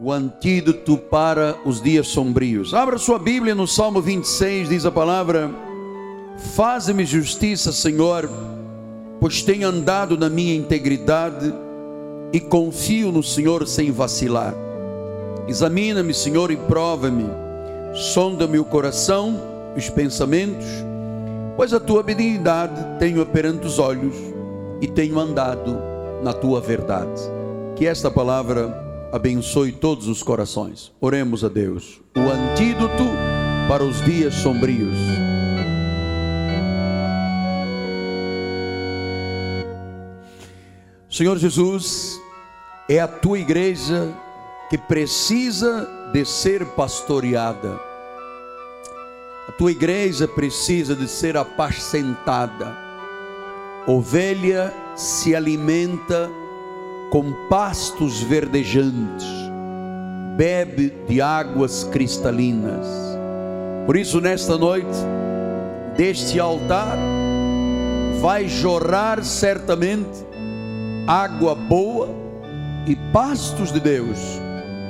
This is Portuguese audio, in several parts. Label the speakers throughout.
Speaker 1: o antídoto para os dias sombrios. Abra sua Bíblia no Salmo 26, diz a palavra: Faze-me justiça, Senhor, pois tenho andado na minha integridade e confio no Senhor sem vacilar. Examina-me, Senhor, e prova-me. Sonda-me o coração, os pensamentos, pois a tua benignidade tenho perante os olhos e tenho andado na tua verdade. Que esta palavra abençoe todos os corações. Oremos a Deus. O antídoto para os dias sombrios. Senhor Jesus, é a tua igreja que precisa de ser pastoreada. A tua igreja precisa de ser apacentada. Ovelha se alimenta com pastos verdejantes, bebe de águas cristalinas. Por isso, nesta noite, deste altar, vai jorrar certamente água boa e pastos de Deus,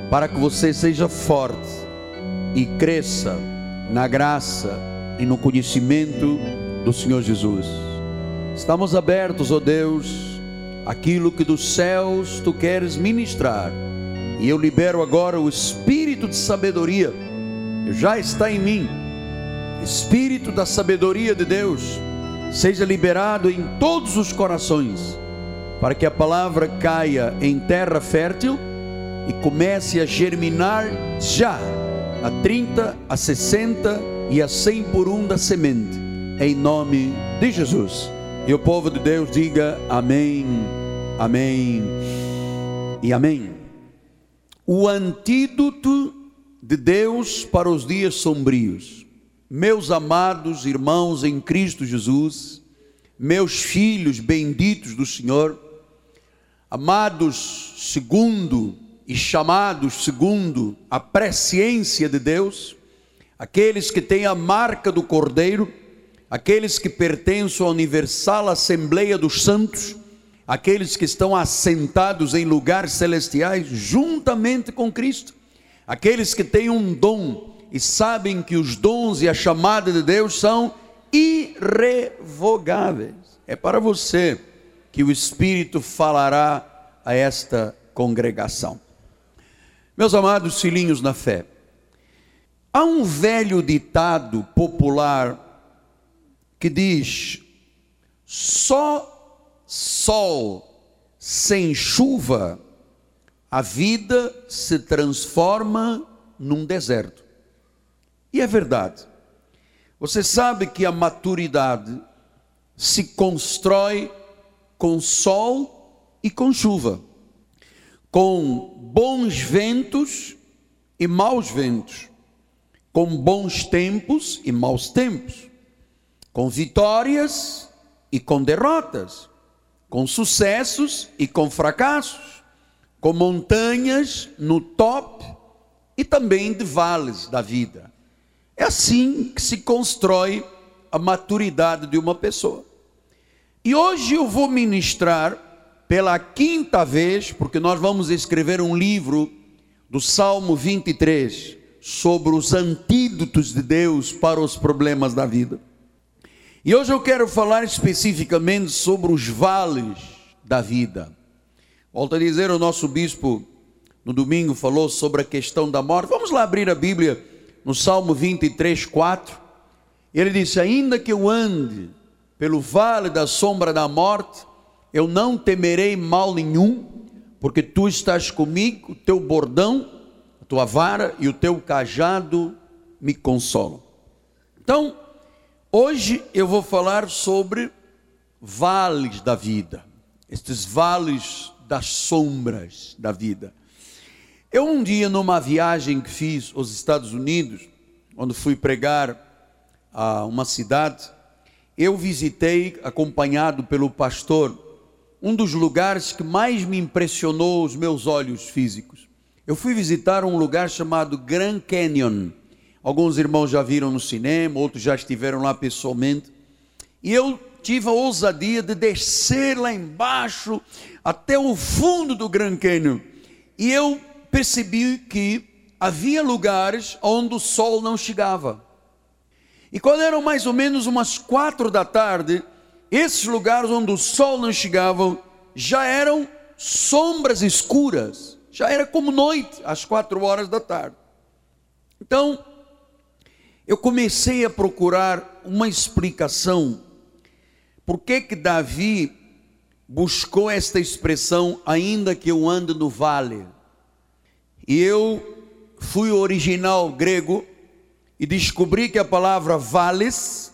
Speaker 1: para que você seja forte e cresça na graça e no conhecimento do Senhor Jesus. Estamos abertos, ó oh Deus, aquilo que dos céus tu queres ministrar. E eu libero agora o espírito de sabedoria, já está em mim. Espírito da sabedoria de Deus, seja liberado em todos os corações, para que a palavra caia em terra fértil e comece a germinar já, a 30, a 60 e a 100 por um da semente, em nome de Jesus. E o povo de Deus diga amém, amém e amém. O antídoto de Deus para os dias sombrios. Meus amados irmãos em Cristo Jesus, meus filhos benditos do Senhor, amados segundo e chamados segundo a presciência de Deus, aqueles que têm a marca do Cordeiro, aqueles que pertencem à universal Assembleia dos Santos, aqueles que estão assentados em lugares celestiais juntamente com Cristo, aqueles que têm um dom e sabem que os dons e a chamada de Deus são irrevogáveis. É para você que o Espírito falará a esta congregação. Meus amados filhinhos na fé, há um velho ditado popular que diz: só sol sem chuva, a vida se transforma num deserto. E é verdade. Você sabe que a maturidade se constrói com sol e com chuva, com bons ventos e maus ventos, com bons tempos e maus tempos com vitórias e com derrotas, com sucessos e com fracassos, com montanhas no top e também de vales da vida. É assim que se constrói a maturidade de uma pessoa. E hoje eu vou ministrar pela quinta vez, porque nós vamos escrever um livro do Salmo 23 sobre os antídotos de Deus para os problemas da vida. E hoje eu quero falar especificamente sobre os vales da vida. Volto a dizer, o nosso bispo no domingo falou sobre a questão da morte. Vamos lá abrir a Bíblia no Salmo 23, 4. Ele disse: Ainda que eu ande pelo vale da sombra da morte, eu não temerei mal nenhum, porque tu estás comigo, o teu bordão, a tua vara e o teu cajado me consolam. Então, Hoje eu vou falar sobre vales da vida, estes vales das sombras da vida. Eu um dia numa viagem que fiz aos Estados Unidos, quando fui pregar a uma cidade, eu visitei acompanhado pelo pastor um dos lugares que mais me impressionou os meus olhos físicos. Eu fui visitar um lugar chamado Grand Canyon Alguns irmãos já viram no cinema, outros já estiveram lá pessoalmente. E eu tive a ousadia de descer lá embaixo, até o fundo do Grand Canyon. E eu percebi que havia lugares onde o sol não chegava. E quando eram mais ou menos umas quatro da tarde, esses lugares onde o sol não chegava já eram sombras escuras, já era como noite, às quatro horas da tarde. Então, eu comecei a procurar uma explicação por que que Davi buscou esta expressão ainda que eu ande no vale. E eu fui original grego e descobri que a palavra vales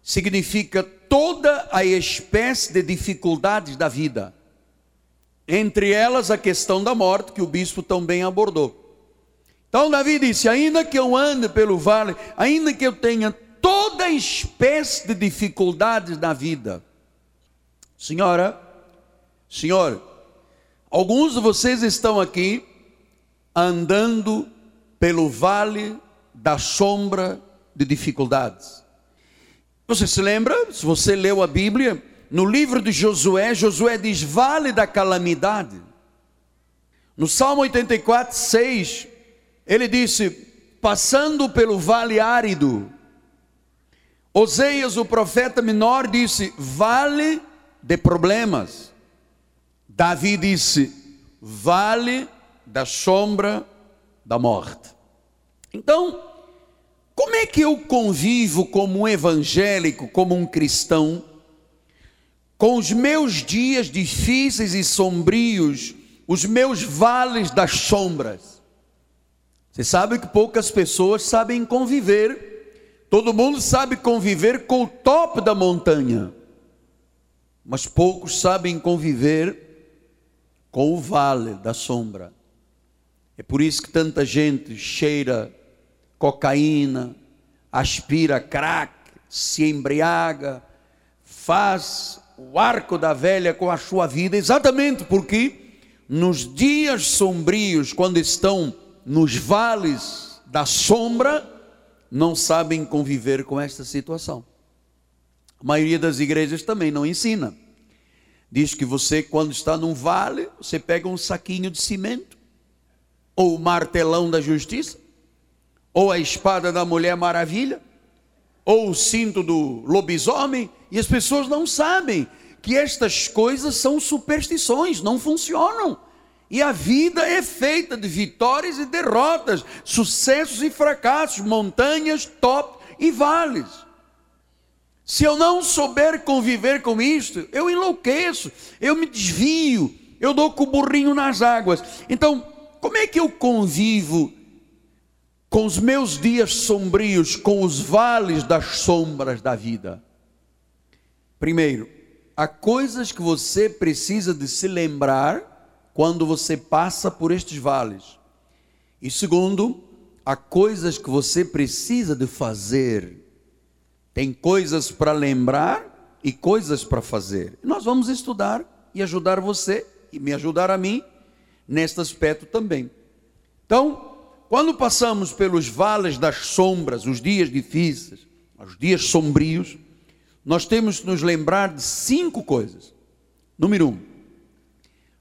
Speaker 1: significa toda a espécie de dificuldades da vida. Entre elas a questão da morte que o bispo também abordou. Então Davi disse: ainda que eu ande pelo vale, ainda que eu tenha toda espécie de dificuldades na vida, senhora, senhor, alguns de vocês estão aqui andando pelo vale da sombra de dificuldades. Você se lembra? Se você leu a Bíblia, no livro de Josué, Josué diz: vale da calamidade. No Salmo 84, 6, ele disse: passando pelo vale árido. Oseias, o profeta menor, disse: vale de problemas. Davi disse: vale da sombra da morte. Então, como é que eu convivo como um evangélico, como um cristão, com os meus dias difíceis e sombrios, os meus vales das sombras? Você sabe que poucas pessoas sabem conviver. Todo mundo sabe conviver com o topo da montanha, mas poucos sabem conviver com o vale da sombra. É por isso que tanta gente cheira cocaína, aspira crack, se embriaga, faz o arco da velha com a sua vida, exatamente porque nos dias sombrios, quando estão nos vales da sombra não sabem conviver com esta situação. A maioria das igrejas também não ensina. Diz que você, quando está num vale, você pega um saquinho de cimento, ou o martelão da justiça, ou a espada da Mulher Maravilha, ou o cinto do lobisomem, e as pessoas não sabem que estas coisas são superstições, não funcionam. E a vida é feita de vitórias e derrotas, sucessos e fracassos, montanhas, top e vales. Se eu não souber conviver com isto, eu enlouqueço, eu me desvio, eu dou com o burrinho nas águas. Então, como é que eu convivo com os meus dias sombrios, com os vales das sombras da vida? Primeiro, há coisas que você precisa de se lembrar quando você passa por estes vales. E segundo, há coisas que você precisa de fazer. Tem coisas para lembrar e coisas para fazer. Nós vamos estudar e ajudar você e me ajudar a mim neste aspecto também. Então, quando passamos pelos vales das sombras, os dias difíceis, os dias sombrios, nós temos que nos lembrar de cinco coisas. Número um,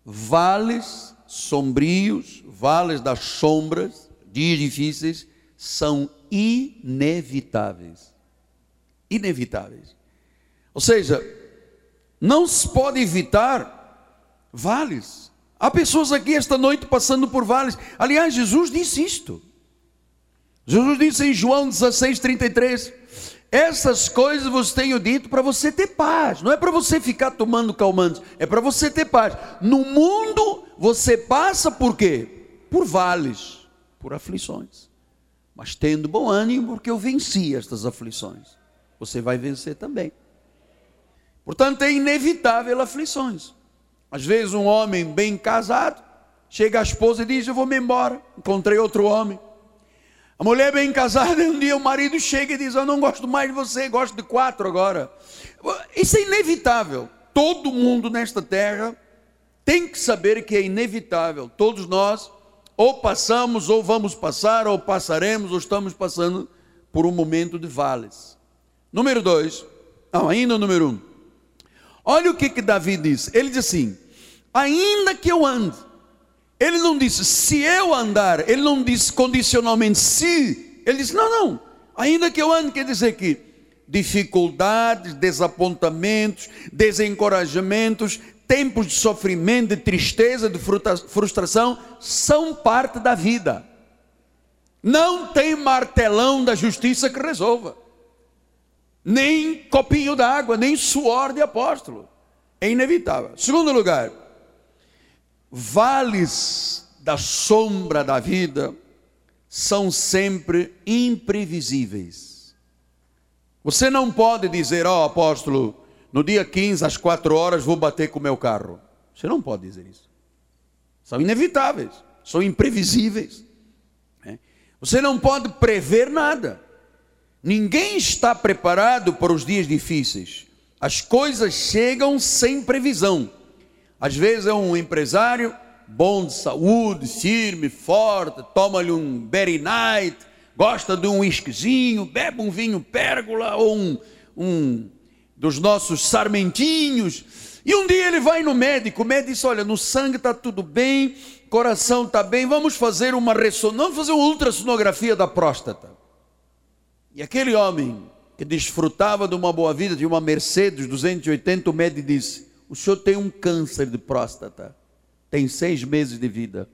Speaker 1: vales sombrios, vales das sombras, dias difíceis, são inevitáveis. Inevitáveis. Ou seja, não se pode evitar vales. Há pessoas aqui esta noite passando por vales. Aliás, Jesus disse isto. Jesus disse em João 16, 33: essas coisas vos tenho dito para você ter paz. Não é para você ficar tomando calmantes, é para você ter paz. No mundo você passa por quê? Por vales, por aflições. Mas tendo bom ânimo, porque eu venci estas aflições. Você vai vencer também. Portanto, é inevitável aflições. Às vezes um homem bem casado chega à esposa e diz: "Eu vou me embora, encontrei outro homem". A mulher bem casada, um dia o marido chega e diz: Eu não gosto mais de você, gosto de quatro agora. Isso é inevitável. Todo mundo nesta terra tem que saber que é inevitável. Todos nós, ou passamos, ou vamos passar, ou passaremos, ou estamos passando por um momento de vales. Número dois, não, ainda número um. Olha o que, que Davi diz. Ele diz assim: Ainda que eu ande ele não disse se eu andar, ele não disse condicionalmente se, ele disse não, não, ainda que eu ande, quer dizer que dificuldades, desapontamentos, desencorajamentos, tempos de sofrimento, de tristeza, de frustração, são parte da vida. Não tem martelão da justiça que resolva, nem copinho d'água, nem suor de apóstolo. É inevitável. Segundo lugar, vales da sombra da vida são sempre imprevisíveis. Você não pode dizer, ó oh, apóstolo, no dia 15 às 4 horas vou bater com o meu carro. Você não pode dizer isso. São inevitáveis, são imprevisíveis. Você não pode prever nada. Ninguém está preparado para os dias difíceis. As coisas chegam sem previsão. Às vezes é um empresário bom de saúde, firme, forte, toma-lhe um berry night, gosta de um whiskyzinho, bebe um vinho pérgola ou um, um dos nossos sarmentinhos. E um dia ele vai no médico, o médico diz: Olha, no sangue está tudo bem, coração está bem, vamos fazer uma ressonância, vamos fazer uma ultrassonografia da próstata. E aquele homem que desfrutava de uma boa vida, de uma Mercedes 280, o médico disse: O senhor tem um câncer de próstata, tem seis meses de vida.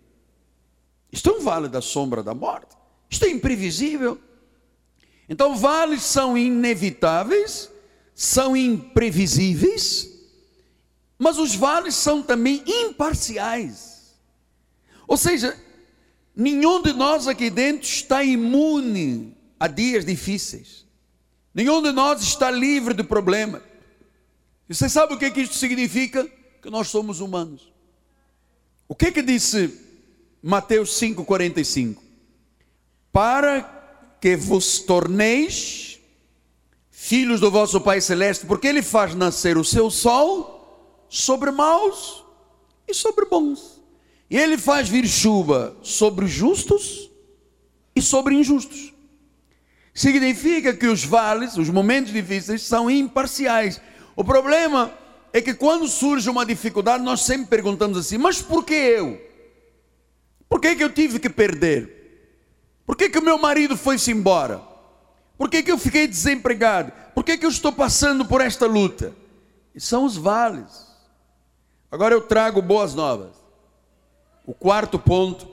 Speaker 1: Isto é um vale da sombra da morte, isto é imprevisível. Então, vales são inevitáveis, são imprevisíveis, mas os vales são também imparciais. Ou seja, nenhum de nós aqui dentro está imune a dias difíceis. Nenhum de nós está livre de problemas. E você sabe o que, é que isto significa? Que nós somos humanos. O que é que disse Mateus 5,45? Para que vos torneis filhos do vosso Pai Celeste, porque Ele faz nascer o seu sol sobre maus e sobre bons e ele faz vir chuva sobre os justos e sobre injustos. Significa que os vales, os momentos difíceis, são imparciais. O problema é que quando surge uma dificuldade, nós sempre perguntamos assim: mas por que eu? Por que, que eu tive que perder? Por que, que o meu marido foi-se embora? Por que, que eu fiquei desempregado? Por que, que eu estou passando por esta luta? E são os vales. Agora eu trago boas novas. O quarto ponto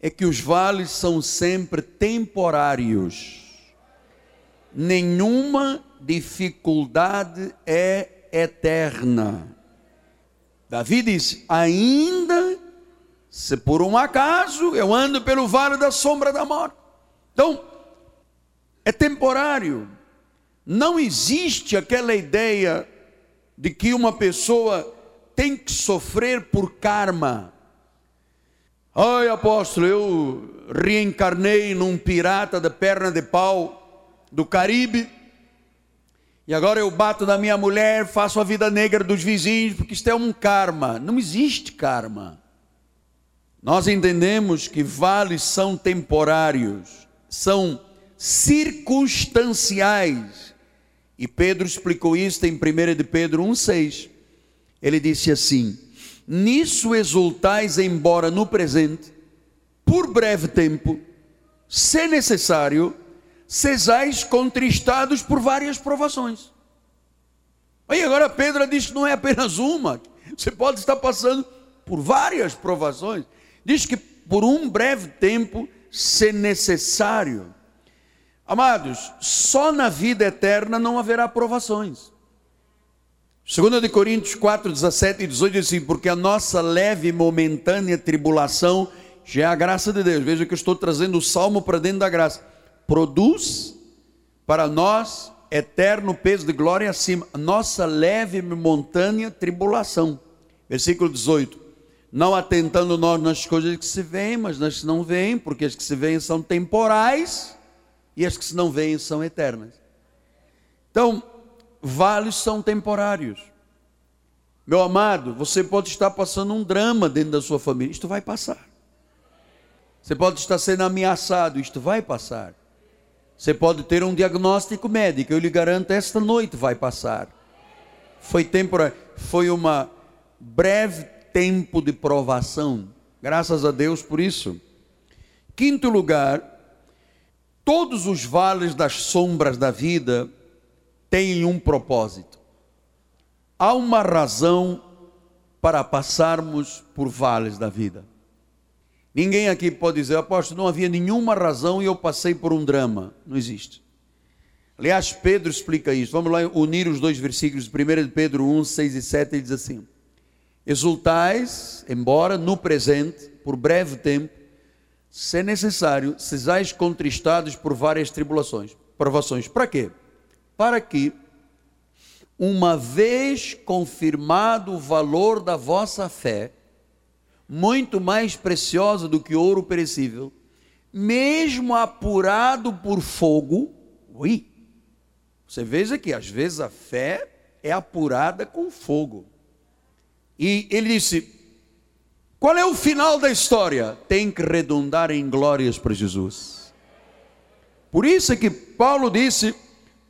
Speaker 1: é que os vales são sempre temporários. Nenhuma dificuldade é eterna. Davi disse: ainda se por um acaso eu ando pelo vale da sombra da morte. Então, é temporário. Não existe aquela ideia de que uma pessoa tem que sofrer por karma. Ai, apóstolo, eu reencarnei num pirata de perna de pau do Caribe. E agora eu bato na minha mulher, faço a vida negra dos vizinhos, porque isto é um karma. Não existe karma. Nós entendemos que vales são temporários, são circunstanciais. E Pedro explicou isso em 1 de Pedro 1,6. Ele disse assim: Nisso exultais, embora no presente, por breve tempo, se necessário, sejais contristados por várias provações. Aí agora Pedro diz que não é apenas uma, você pode estar passando por várias provações. Diz que por um breve tempo, se necessário. Amados, só na vida eterna não haverá provações. 2 de Coríntios 4, 17 e 18 diz assim, porque a nossa leve e momentânea tribulação já é a graça de Deus. Veja que eu estou trazendo o salmo para dentro da graça. Produz para nós eterno peso de glória acima. Nossa leve momentânea tribulação. Versículo 18. Não atentando nós nas coisas que se veem, mas nas que não veem, porque as que se veem são temporais e as que se não veem são eternas. Então, vales são temporários. Meu amado, você pode estar passando um drama dentro da sua família, isto vai passar. Você pode estar sendo ameaçado, isto vai passar. Você pode ter um diagnóstico médico, eu lhe garanto, esta noite vai passar. Foi temporário, foi uma breve tempo de provação, Graças a Deus por isso. Quinto lugar, todos os vales das sombras da vida têm um propósito. Há uma razão para passarmos por vales da vida. Ninguém aqui pode dizer, apóstolo, não havia nenhuma razão e eu passei por um drama. Não existe. Aliás, Pedro explica isso. Vamos lá unir os dois versículos, 1 de Pedro 1, 6 e 7, ele diz assim: Exultais, embora no presente, por breve tempo, se necessário, sejais contristados por várias tribulações, provações. Para quê? Para que, uma vez confirmado o valor da vossa fé, muito mais preciosa do que ouro perecível, mesmo apurado por fogo, ui, você veja que às vezes a fé é apurada com fogo. E ele disse: qual é o final da história? Tem que redundar em glórias para Jesus. Por isso é que Paulo disse: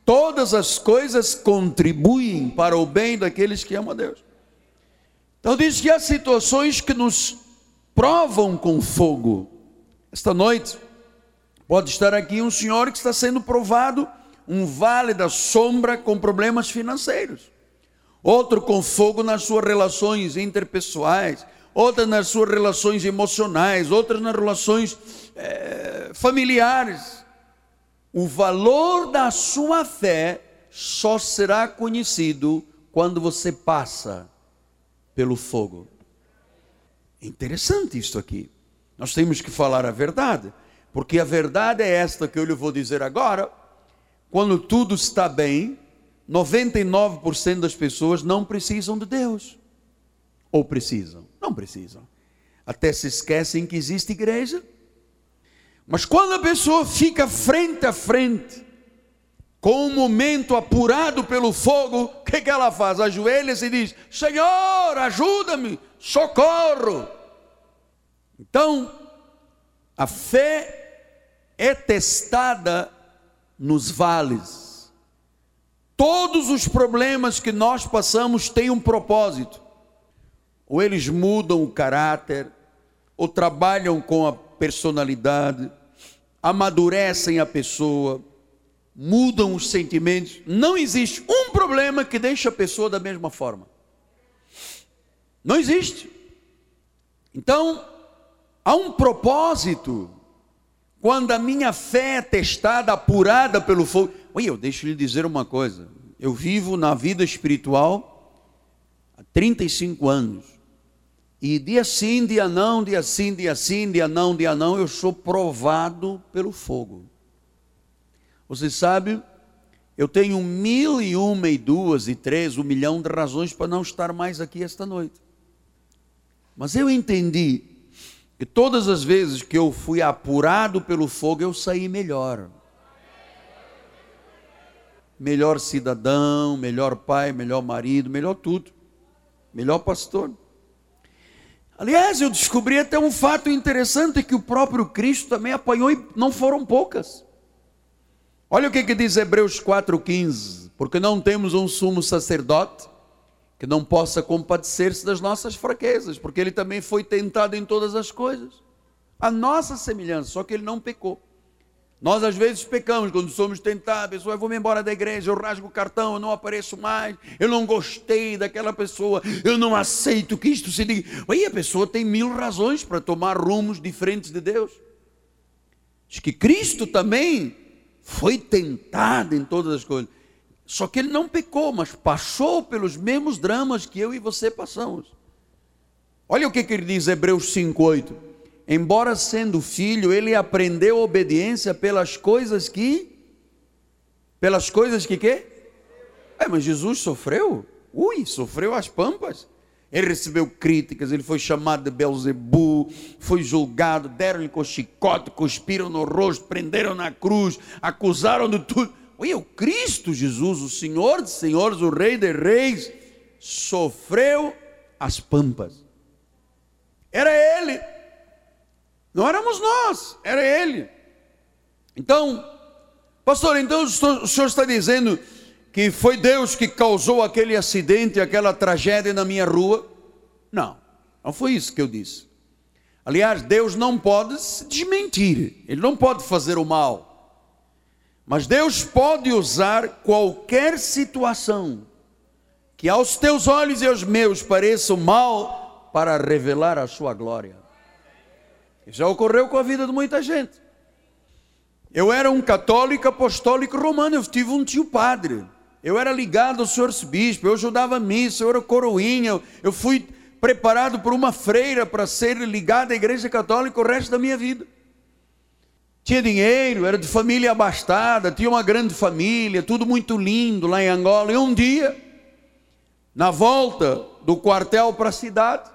Speaker 1: todas as coisas contribuem para o bem daqueles que amam a Deus. Então diz que há situações que nos provam com fogo. Esta noite pode estar aqui um senhor que está sendo provado um vale da sombra com problemas financeiros. Outro com fogo nas suas relações interpessoais, outras nas suas relações emocionais, outras nas relações é, familiares. O valor da sua fé só será conhecido quando você passa pelo fogo. Interessante isso aqui. Nós temos que falar a verdade, porque a verdade é esta que eu lhe vou dizer agora. Quando tudo está bem, 99% das pessoas não precisam de Deus. Ou precisam? Não precisam. Até se esquecem que existe igreja. Mas quando a pessoa fica frente a frente, com um momento apurado pelo fogo, o que, que ela faz? Ajoelha-se e diz: Senhor, ajuda-me, socorro. Então, a fé é testada nos vales. Todos os problemas que nós passamos têm um propósito ou eles mudam o caráter, ou trabalham com a personalidade, amadurecem a pessoa, mudam os sentimentos. Não existe um problema que deixe a pessoa da mesma forma. Não existe. Então, há um propósito quando a minha fé é testada, apurada pelo fogo. Oi, eu deixo lhe dizer uma coisa. Eu vivo na vida espiritual há 35 anos. E dia sim, dia não, dia sim, dia sim, dia não, dia não, eu sou provado pelo fogo. Você sabe, eu tenho mil e uma e duas e três, um milhão de razões para não estar mais aqui esta noite. Mas eu entendi que todas as vezes que eu fui apurado pelo fogo, eu saí melhor. Melhor cidadão, melhor pai, melhor marido, melhor tudo. Melhor pastor. Aliás, eu descobri até um fato interessante que o próprio Cristo também apanhou e não foram poucas. Olha o que, que diz Hebreus 4,15: porque não temos um sumo sacerdote que não possa compadecer-se das nossas fraquezas, porque ele também foi tentado em todas as coisas, a nossa semelhança, só que ele não pecou. Nós às vezes pecamos quando somos tentados, pessoa, eu vou me embora da igreja, eu rasgo o cartão, eu não apareço mais, eu não gostei daquela pessoa, eu não aceito que isto se diga. Aí a pessoa tem mil razões para tomar rumos diferentes de Deus. Diz que Cristo também foi tentado em todas as coisas. Só que ele não pecou, mas passou pelos mesmos dramas que eu e você passamos. Olha o que, que ele diz, Hebreus 5,8 embora sendo filho, ele aprendeu obediência pelas coisas que pelas coisas que quê? É, mas Jesus sofreu? Ui, sofreu as pampas. Ele recebeu críticas, ele foi chamado de Belzebu, foi julgado, deram-lhe com chicote, cuspiram no rosto, prenderam na cruz, acusaram de tudo. Ui, o Cristo Jesus, o Senhor dos senhores, o Rei de reis, sofreu as pampas. Era ele. Não éramos nós, era ele. Então, pastor, então o senhor está dizendo que foi Deus que causou aquele acidente, aquela tragédia na minha rua? Não, não foi isso que eu disse. Aliás, Deus não pode se desmentir, Ele não pode fazer o mal. Mas Deus pode usar qualquer situação que aos teus olhos e aos meus pareça mal para revelar a sua glória. Já ocorreu com a vida de muita gente. Eu era um católico apostólico romano, eu tive um tio padre. Eu era ligado ao senhor bispo, eu ajudava a missa, eu era coroinha, eu fui preparado por uma freira para ser ligado à igreja católica o resto da minha vida. Tinha dinheiro, era de família abastada, tinha uma grande família, tudo muito lindo lá em Angola. E um dia, na volta do quartel para a cidade,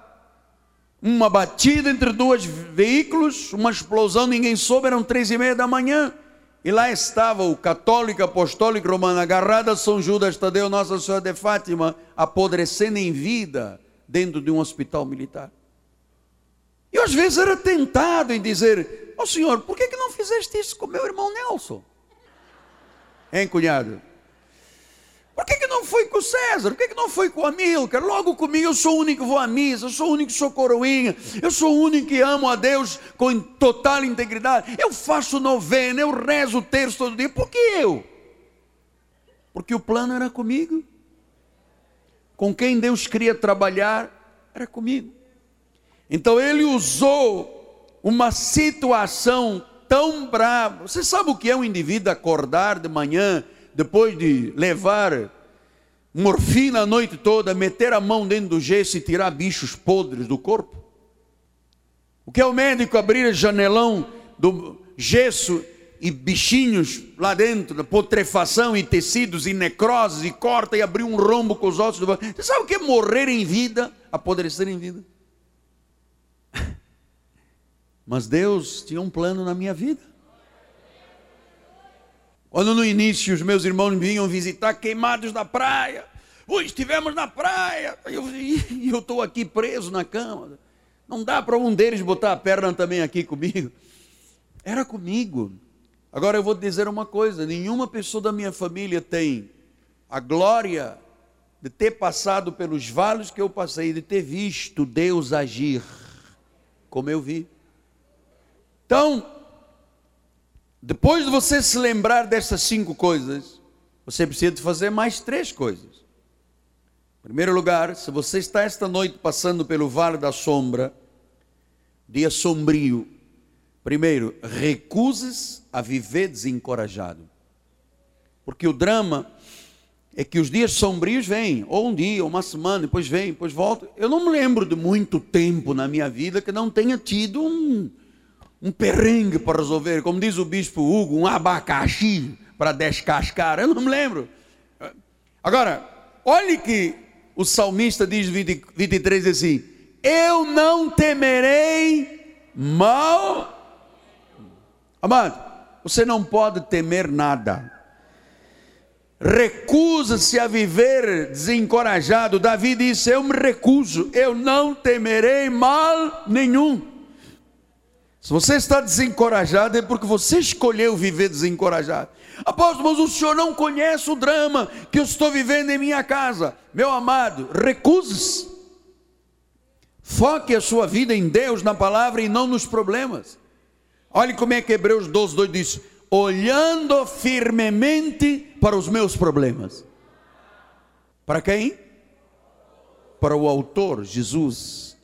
Speaker 1: uma batida entre dois veículos, uma explosão, ninguém soube, eram três e meia da manhã. E lá estava o católico apostólico romano agarrado a São Judas Tadeu, Nossa Senhora de Fátima, apodrecendo em vida dentro de um hospital militar. E às vezes era tentado em dizer: Ó oh, senhor, por que, que não fizeste isso com meu irmão Nelson? Hein, cunhado? Não foi com César? Por que, que não foi com o Amilcar? Logo comigo, eu sou o único que vou à missa, eu sou o único que sou coroinha, eu sou o único que amo a Deus com total integridade. Eu faço novena, eu rezo o terço todo dia. Por que eu? Porque o plano era comigo. Com quem Deus queria trabalhar era comigo. Então ele usou uma situação tão brava. Você sabe o que é um indivíduo acordar de manhã, depois de levar morfina a noite toda, meter a mão dentro do gesso e tirar bichos podres do corpo? O que é o médico abrir janelão do gesso e bichinhos lá dentro, putrefação e tecidos e necroses e corta e abrir um rombo com os ossos do Você sabe o que é morrer em vida, apodrecer em vida? Mas Deus tinha um plano na minha vida. Quando no início os meus irmãos vinham visitar queimados na praia, Ui, estivemos na praia, e eu estou aqui preso na cama. Não dá para um deles botar a perna também aqui comigo. Era comigo. Agora eu vou dizer uma coisa: nenhuma pessoa da minha família tem a glória de ter passado pelos vales que eu passei, de ter visto Deus agir como eu vi. Então, depois de você se lembrar dessas cinco coisas, você precisa de fazer mais três coisas. Em primeiro lugar, se você está esta noite passando pelo vale da sombra, dia sombrio, primeiro, recuses a viver desencorajado. Porque o drama é que os dias sombrios vêm, ou um dia, ou uma semana, depois vem, depois volta. Eu não me lembro de muito tempo na minha vida que não tenha tido um, um perrengue para resolver, como diz o bispo Hugo, um abacaxi para descascar. Eu não me lembro. Agora, olhe que o salmista diz 20, 23 assim: Eu não temerei mal. Amado, você não pode temer nada. Recusa-se a viver desencorajado. Davi disse: Eu me recuso, eu não temerei mal nenhum. Se você está desencorajado, é porque você escolheu viver desencorajado. Apóstolo, mas o senhor não conhece o drama que eu estou vivendo em minha casa. Meu amado, recuse-se. Foque a sua vida em Deus, na palavra e não nos problemas. Olhe como é que Hebreus 12, 2 diz: olhando firmemente para os meus problemas. Para quem? Para o autor, Jesus.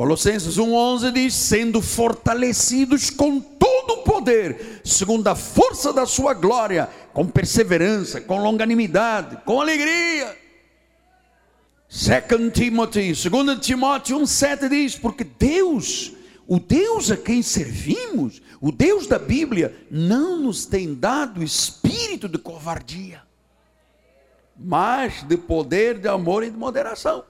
Speaker 1: Colossenses 1,11 diz: sendo fortalecidos com todo o poder, segundo a força da sua glória, com perseverança, com longanimidade, com alegria. 2 Timothy, 2 Timóteo 1,7 diz: porque Deus, o Deus a quem servimos, o Deus da Bíblia, não nos tem dado espírito de covardia, mas de poder, de amor e de moderação.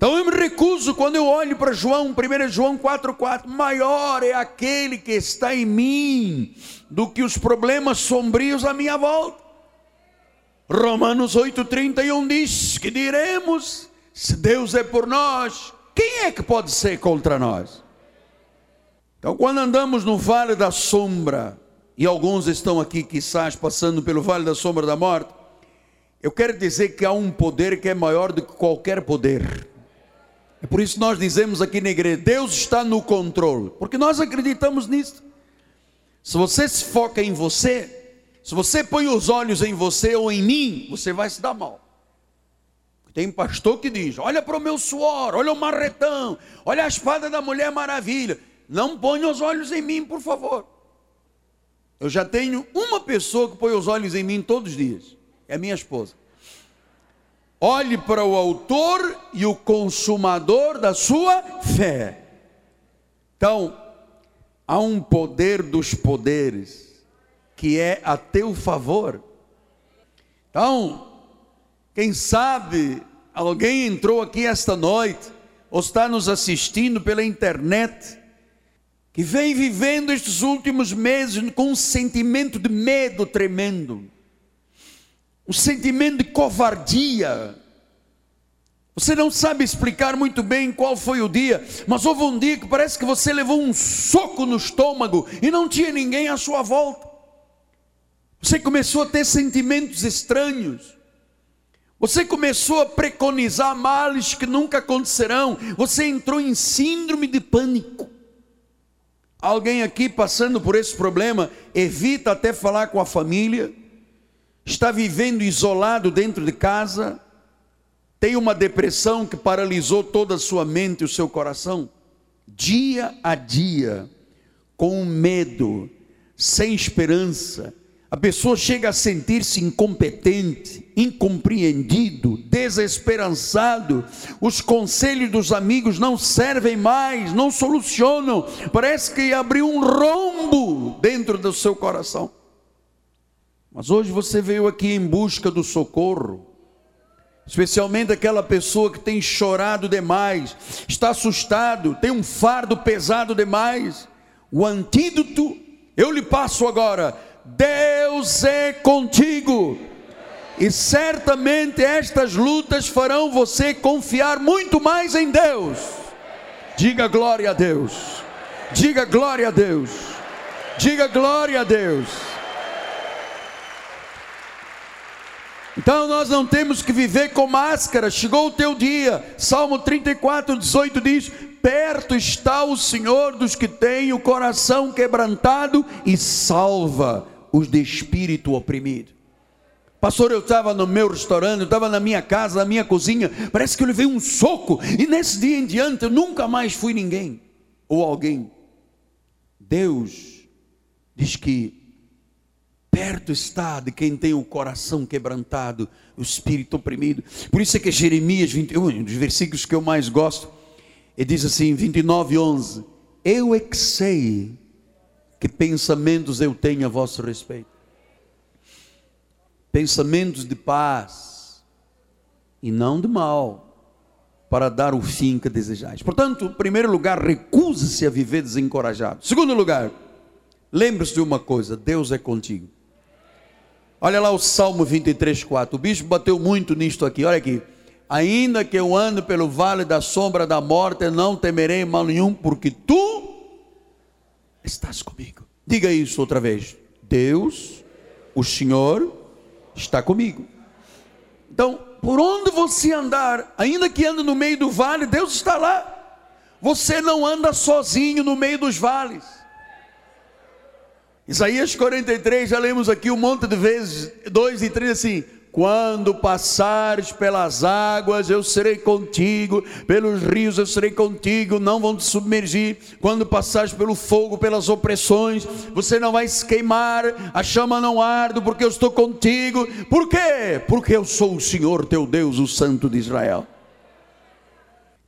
Speaker 1: Então eu me recuso quando eu olho para João, 1 João 4,4, maior é aquele que está em mim do que os problemas sombrios à minha volta. Romanos 8,31 diz que diremos: se Deus é por nós, quem é que pode ser contra nós? Então, quando andamos no vale da sombra, e alguns estão aqui, quizás, passando pelo vale da sombra da morte, eu quero dizer que há um poder que é maior do que qualquer poder É por isso que nós dizemos aqui na igreja: Deus está no controle, porque nós acreditamos nisso. Se você se foca em você, se você põe os olhos em você ou em mim, você vai se dar mal. Tem pastor que diz: Olha para o meu suor, olha o marretão, olha a espada da Mulher Maravilha. Não ponha os olhos em mim, por favor. Eu já tenho uma pessoa que põe os olhos em mim todos os dias, é minha esposa. Olhe para o autor e o consumador da sua fé. Então, há um poder dos poderes que é a teu favor. Então, quem sabe alguém entrou aqui esta noite, ou está nos assistindo pela internet, que vem vivendo estes últimos meses com um sentimento de medo tremendo, um sentimento de covardia. Você não sabe explicar muito bem qual foi o dia, mas houve um dia que parece que você levou um soco no estômago e não tinha ninguém à sua volta. Você começou a ter sentimentos estranhos. Você começou a preconizar males que nunca acontecerão. Você entrou em síndrome de pânico. Alguém aqui passando por esse problema, evita até falar com a família, está vivendo isolado dentro de casa, tem uma depressão que paralisou toda a sua mente e o seu coração. Dia a dia, com medo, sem esperança, a pessoa chega a sentir-se incompetente, incompreendido, desesperançado. Os conselhos dos amigos não servem mais, não solucionam. Parece que abriu um rombo dentro do seu coração. Mas hoje você veio aqui em busca do socorro. Especialmente aquela pessoa que tem chorado demais, está assustado, tem um fardo pesado demais. O antídoto eu lhe passo agora Deus é contigo. E certamente estas lutas farão você confiar muito mais em Deus. Diga glória a Deus. Diga glória a Deus. Diga glória a Deus. Então nós não temos que viver com máscara. Chegou o teu dia. Salmo 34, 18 diz: Perto está o Senhor dos que têm o coração quebrantado e salva os de espírito oprimido. Pastor, eu estava no meu restaurante, eu estava na minha casa, na minha cozinha, parece que eu levei um soco, e nesse dia em diante eu nunca mais fui ninguém, ou alguém. Deus diz que perto está de quem tem o coração quebrantado, o espírito oprimido. Por isso é que Jeremias 21, um dos versículos que eu mais gosto, ele diz assim, 29, 11: Eu é que sei que pensamentos eu tenho a vosso respeito. Pensamentos de paz e não de mal, para dar o fim que desejais. Portanto, em primeiro lugar, recuse-se a viver desencorajado. Segundo lugar, lembre-se de uma coisa: Deus é contigo. Olha lá o Salmo 23, 4. O bispo bateu muito nisto aqui. Olha aqui. Ainda que eu ande pelo vale da sombra da morte, não temerei mal nenhum, porque tu estás comigo. Diga isso outra vez. Deus, o Senhor, está comigo. Então, por onde você andar, ainda que ande no meio do vale, Deus está lá. Você não anda sozinho no meio dos vales. Isaías 43, já lemos aqui um monte de vezes, 2 e 3 assim: quando passares pelas águas, eu serei contigo, pelos rios eu serei contigo, não vão te submergir. Quando passares pelo fogo, pelas opressões, você não vai se queimar, a chama não arde, porque eu estou contigo. Por quê? Porque eu sou o Senhor teu Deus, o Santo de Israel.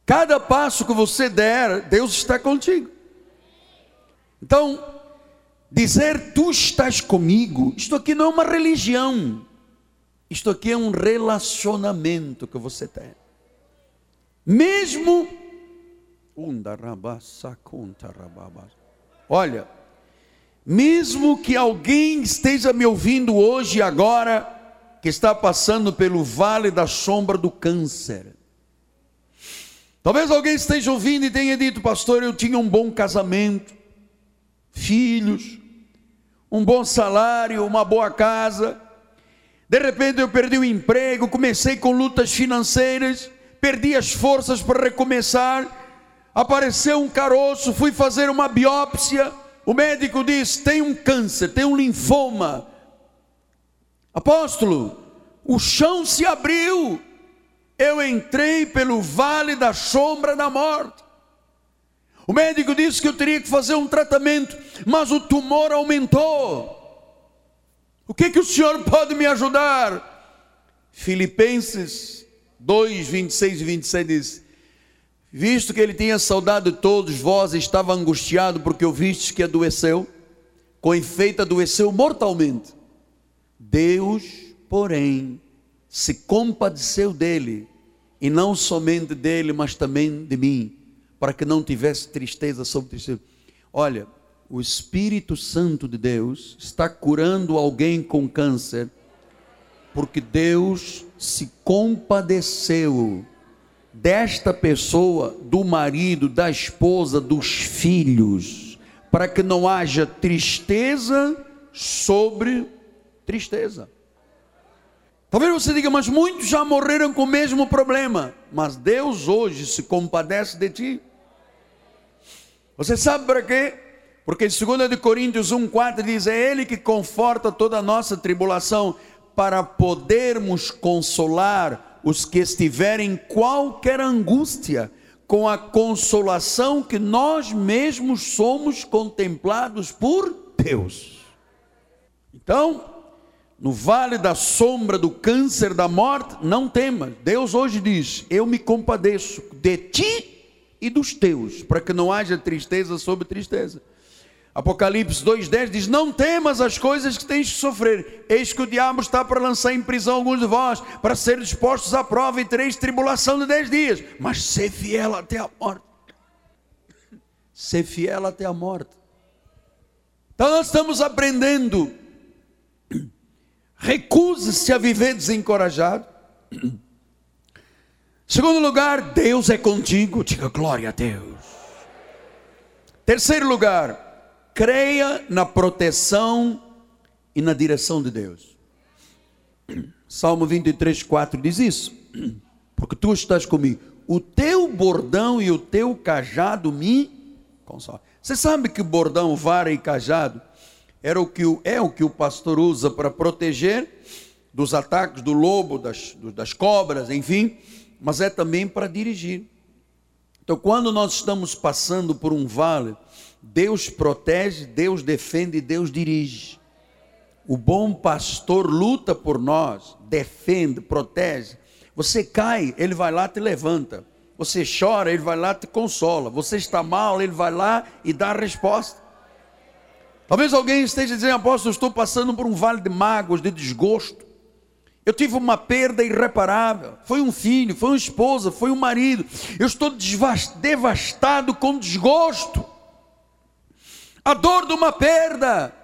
Speaker 1: Cada passo que você der, Deus está contigo. Então, dizer tu estás comigo, isto aqui não é uma religião. Isto aqui é um relacionamento que você tem. Mesmo. Olha, mesmo que alguém esteja me ouvindo hoje e agora, que está passando pelo vale da sombra do câncer. Talvez alguém esteja ouvindo e tenha dito, pastor, eu tinha um bom casamento, filhos, um bom salário, uma boa casa, de repente eu perdi o emprego, comecei com lutas financeiras, perdi as forças para recomeçar. Apareceu um caroço, fui fazer uma biópsia. O médico diz: tem um câncer, tem um linfoma. Apóstolo, o chão se abriu. Eu entrei pelo vale da sombra da morte. O médico disse que eu teria que fazer um tratamento, mas o tumor aumentou. O que, que o senhor pode me ajudar? Filipenses 2, 26 e 27 diz: Visto que ele tinha saudade de todos vós, estava angustiado porque ouvistes que adoeceu, com efeito adoeceu mortalmente. Deus, porém, se compadeceu dele, e não somente dele, mas também de mim, para que não tivesse tristeza sobre tristeza. Olha, o Espírito Santo de Deus está curando alguém com câncer, porque Deus se compadeceu desta pessoa, do marido, da esposa, dos filhos, para que não haja tristeza sobre tristeza. Talvez você diga, mas muitos já morreram com o mesmo problema, mas Deus hoje se compadece de ti. Você sabe para quê? Porque em 2 Coríntios 1,4 diz: É Ele que conforta toda a nossa tribulação, para podermos consolar os que estiverem em qualquer angústia, com a consolação que nós mesmos somos contemplados por Deus. Então, no vale da sombra do câncer da morte, não temas. Deus hoje diz: Eu me compadeço de ti e dos teus, para que não haja tristeza sobre tristeza. Apocalipse 2,10 diz: Não temas as coisas que tens que sofrer, eis que o diabo está para lançar em prisão alguns de vós, para ser dispostos à prova e tereis tribulação de dez dias, mas ser fiel até a morte. Ser fiel até a morte. Então nós estamos aprendendo. Recuse-se a viver desencorajado. Segundo lugar, Deus é contigo. Diga glória a Deus. Terceiro lugar, creia na proteção e na direção de Deus. Salmo 23, 4 diz isso. Porque tu estás comigo. O teu bordão e o teu cajado me consolam. Você sabe que bordão, vara e cajado era o que, é o que o pastor usa para proteger dos ataques do lobo, das, das cobras, enfim, mas é também para dirigir. Então, quando nós estamos passando por um vale, Deus protege, Deus defende, Deus dirige. O bom pastor luta por nós, defende, protege. Você cai, ele vai lá te levanta. Você chora, ele vai lá te consola. Você está mal, ele vai lá e dá a resposta. Talvez alguém esteja dizendo, apóstolo, estou passando por um vale de mágoas, de desgosto. Eu tive uma perda irreparável. Foi um filho, foi uma esposa, foi um marido. Eu estou devastado com desgosto a dor de uma perda.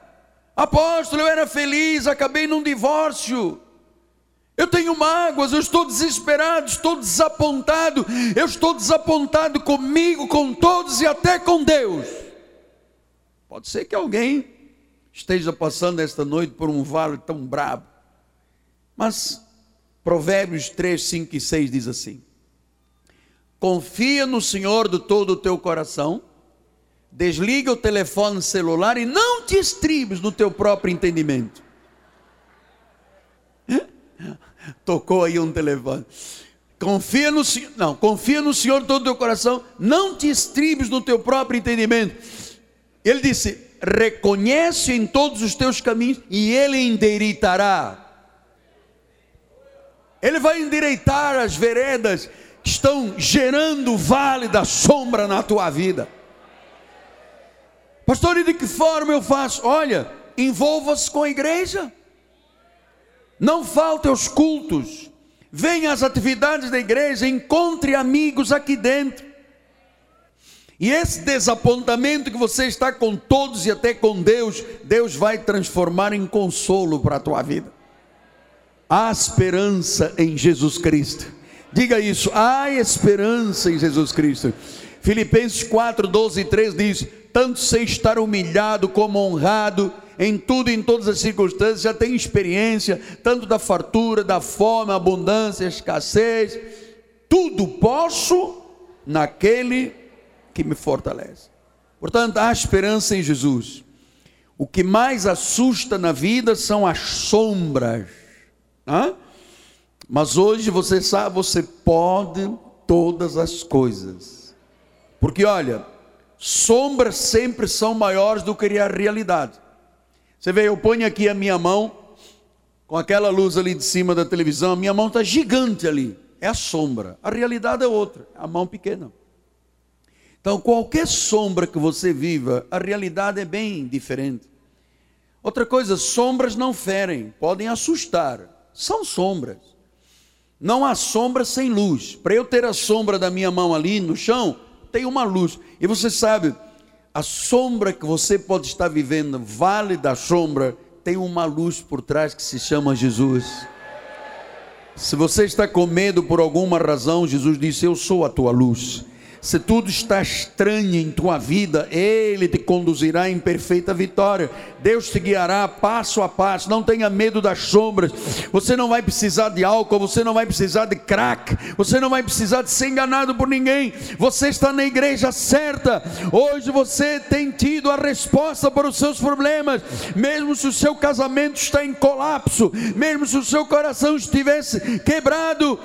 Speaker 1: Apóstolo, eu era feliz, acabei num divórcio. Eu tenho mágoas, eu estou desesperado, estou desapontado. Eu estou desapontado comigo, com todos e até com Deus. Pode ser que alguém esteja passando esta noite por um vale tão brabo. Mas Provérbios 3, 5 e 6 diz assim: Confia no Senhor de todo o teu coração Desliga o telefone celular e não te estribes no teu próprio entendimento. Tocou aí um telefone. Confia no Senhor, não, confia no Senhor todo o teu coração, não te estribes no teu próprio entendimento. Ele disse: reconhece em todos os teus caminhos e ele endireitará. Ele vai endireitar as veredas que estão gerando vale da sombra na tua vida. Pastor, e de que forma eu faço? Olha, envolva-se com a igreja. Não falte aos cultos. Venha às atividades da igreja, encontre amigos aqui dentro. E esse desapontamento que você está com todos e até com Deus, Deus vai transformar em consolo para a tua vida. Há esperança em Jesus Cristo. Diga isso, há esperança em Jesus Cristo. Filipenses 4, 12 e 13 diz: tanto sei estar humilhado como honrado, em tudo e em todas as circunstâncias, já tenho experiência, tanto da fartura, da fome, abundância, escassez. tudo posso naquele que me fortalece. Portanto, há esperança em Jesus. O que mais assusta na vida são as sombras. Hã? Mas hoje você sabe, você pode todas as coisas. Porque olha, sombras sempre são maiores do que a realidade. Você vê, eu ponho aqui a minha mão, com aquela luz ali de cima da televisão, a minha mão está gigante ali. É a sombra. A realidade é outra, a mão pequena. Então, qualquer sombra que você viva, a realidade é bem diferente. Outra coisa, sombras não ferem, podem assustar. São sombras. Não há sombra sem luz. Para eu ter a sombra da minha mão ali no chão, tem uma luz. E você sabe, a sombra que você pode estar vivendo, vale da sombra, tem uma luz por trás que se chama Jesus. Se você está com medo por alguma razão, Jesus disse: Eu sou a tua luz. Se tudo está estranho em tua vida, Ele te conduzirá em perfeita vitória. Deus te guiará passo a passo. Não tenha medo das sombras. Você não vai precisar de álcool, você não vai precisar de crack, você não vai precisar de ser enganado por ninguém. Você está na igreja certa. Hoje você tem tido a resposta para os seus problemas, mesmo se o seu casamento está em colapso, mesmo se o seu coração estivesse quebrado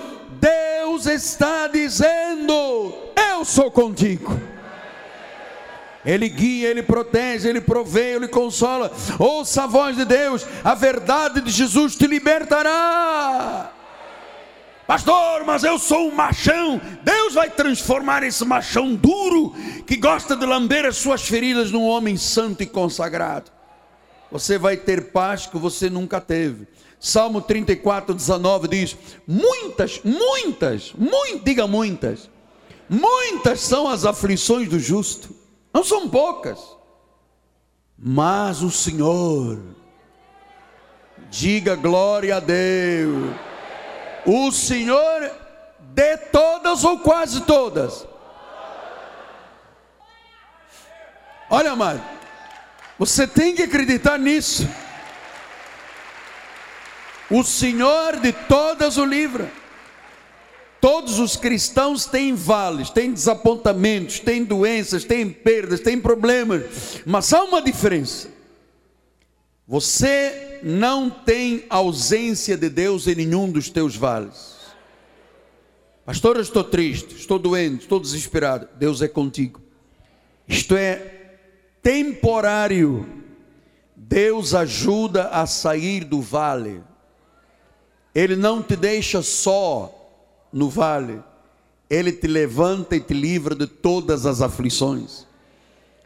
Speaker 1: Deus está dizendo: Eu sou contigo. Ele guia, ele protege, ele provê, ele consola. Ouça a voz de Deus, a verdade de Jesus te libertará. Pastor, mas eu sou um machão. Deus vai transformar esse machão duro que gosta de lamber as suas feridas num homem santo e consagrado. Você vai ter paz que você nunca teve. Salmo 34, 19 diz: Muitas, muitas, muito, diga muitas, muitas são as aflições do justo, não são poucas, mas o Senhor, diga glória a Deus, o Senhor de todas ou quase todas. Olha, amado, você tem que acreditar nisso. O Senhor de todas o livra. Todos os cristãos têm vales, têm desapontamentos, têm doenças, têm perdas, têm problemas, mas há uma diferença. Você não tem ausência de Deus em nenhum dos teus vales. Pastor, eu estou triste, estou doente, estou desesperado. Deus é contigo. Isto é temporário. Deus ajuda a sair do vale. Ele não te deixa só no vale, ele te levanta e te livra de todas as aflições.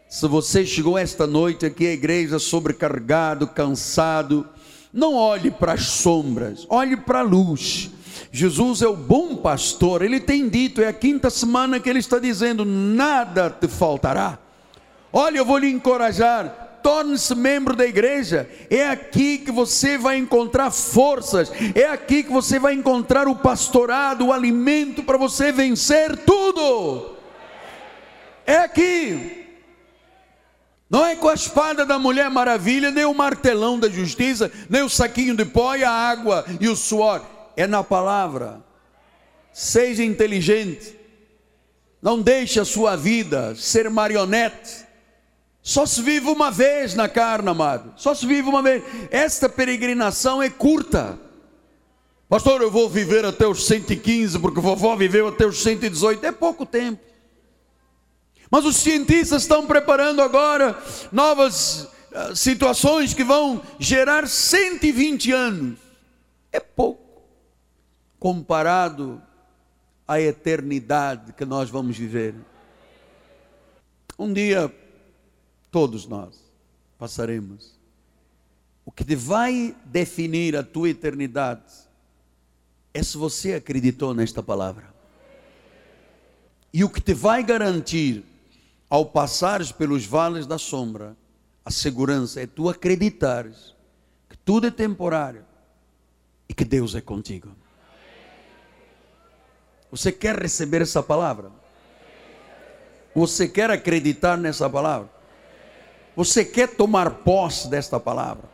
Speaker 1: Se você chegou esta noite aqui à igreja sobrecarregado, cansado, não olhe para as sombras, olhe para a luz. Jesus é o bom pastor, ele tem dito, é a quinta semana que ele está dizendo: nada te faltará. Olha, eu vou lhe encorajar, torne-se membro da igreja. É aqui que você vai encontrar forças, é aqui que você vai encontrar o pastorado, o alimento para você vencer tudo. É aqui. Não é com a espada da mulher maravilha, nem o martelão da justiça, nem o saquinho de pó e a água e o suor. É na palavra. Seja inteligente. Não deixe a sua vida ser marionete só se vive uma vez na carne, amado. Só se vive uma vez. Esta peregrinação é curta. Pastor, eu vou viver até os 115, porque vovó viveu até os 118. É pouco tempo. Mas os cientistas estão preparando agora novas uh, situações que vão gerar 120 anos. É pouco comparado à eternidade que nós vamos viver. Um dia Todos nós passaremos. O que vai definir a tua eternidade é se você acreditou nesta palavra. E o que te vai garantir, ao passares pelos vales da sombra, a segurança é tu acreditares que tudo é temporário e que Deus é contigo. Você quer receber essa palavra? Você quer acreditar nessa palavra? Você quer tomar posse desta palavra?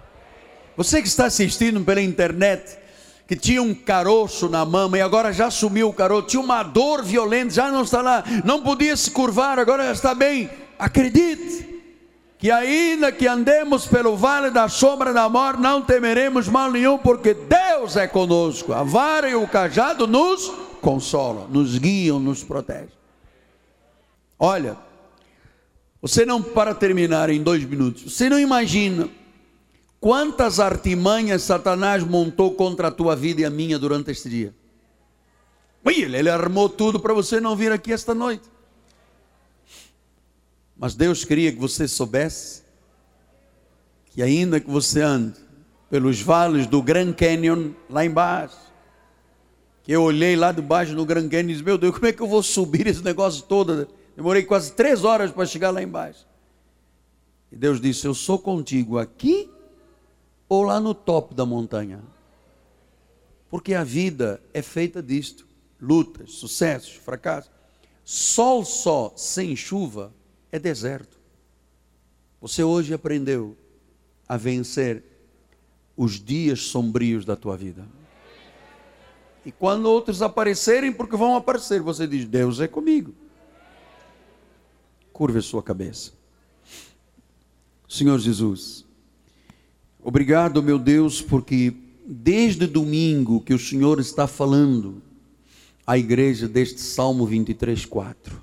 Speaker 1: Você que está assistindo pela internet, que tinha um caroço na mama e agora já sumiu o caroço, tinha uma dor violenta, já não está lá, não podia se curvar, agora já está bem. Acredite que ainda que andemos pelo vale da sombra da morte, não temeremos mal nenhum, porque Deus é conosco. A vara e o cajado nos consolam, nos guiam, nos protegem. Olha, você não, para terminar em dois minutos, você não imagina quantas artimanhas Satanás montou contra a tua vida e a minha durante este dia. Ele, ele armou tudo para você não vir aqui esta noite. Mas Deus queria que você soubesse que ainda que você ande pelos vales do Grand Canyon lá embaixo, que eu olhei lá de baixo no Grand Canyon e disse, meu Deus, como é que eu vou subir esse negócio todo? Demorei quase três horas para chegar lá embaixo. E Deus disse, eu sou contigo aqui ou lá no topo da montanha. Porque a vida é feita disto: lutas, sucessos, fracassos. Sol só sem chuva é deserto. Você hoje aprendeu a vencer os dias sombrios da tua vida. E quando outros aparecerem, porque vão aparecer, você diz: Deus é comigo. Curva a sua cabeça. Senhor Jesus, obrigado, meu Deus, porque desde domingo que o Senhor está falando à igreja deste Salmo 23, 4.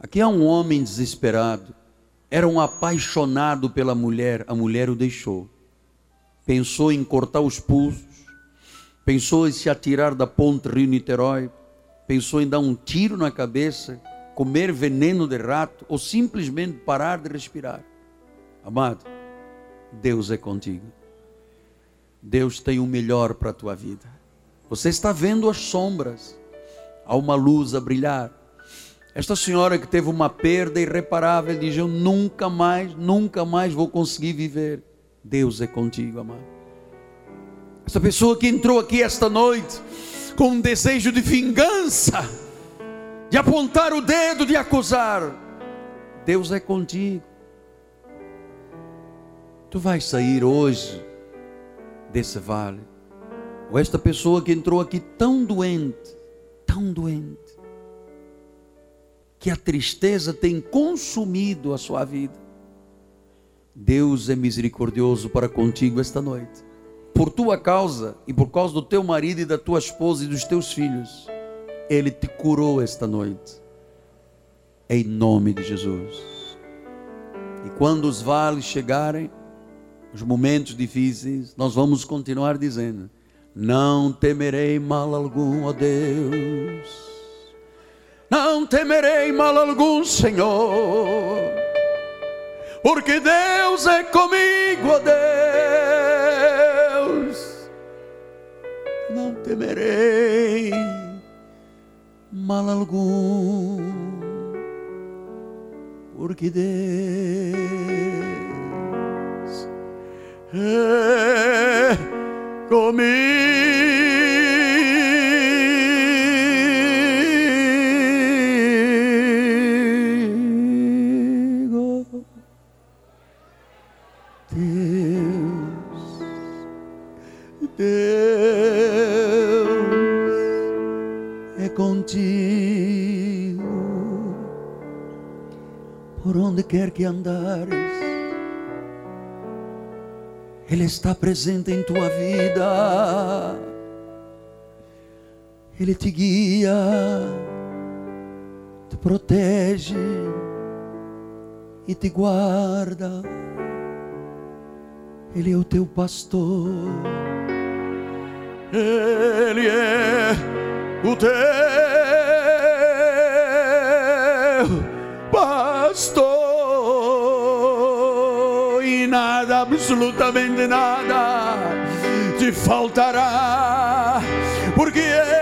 Speaker 1: Aqui há um homem desesperado, era um apaixonado pela mulher, a mulher o deixou. Pensou em cortar os pulsos, pensou em se atirar da ponte Rio-Niterói, pensou em dar um tiro na cabeça, comer veneno de rato ou simplesmente parar de respirar. Amado, Deus é contigo. Deus tem o melhor para a tua vida. Você está vendo as sombras, há uma luz a brilhar esta senhora que teve uma perda irreparável diz: Eu nunca mais, nunca mais vou conseguir viver. Deus é contigo, amado. Essa pessoa que entrou aqui esta noite com um desejo de vingança, de apontar o dedo, de acusar, Deus é contigo. Tu vais sair hoje desse vale. Ou esta pessoa que entrou aqui tão doente, tão doente, que a tristeza tem consumido a sua vida. Deus é misericordioso para contigo esta noite. Por tua causa e por causa do teu marido e da tua esposa e dos teus filhos, Ele te curou esta noite. Em nome de Jesus. E quando os vales chegarem, os momentos difíceis, nós vamos continuar dizendo: Não temerei mal algum, ó Deus não temerei mal algum, Senhor, porque Deus é comigo, ó Deus. Não temerei mal algum, porque Deus é comigo. Quer que andares, Ele está presente em tua vida, Ele te guia, te protege e te guarda, Ele é o teu pastor, Ele é o teu absolutamente nada te faltará, porque Ele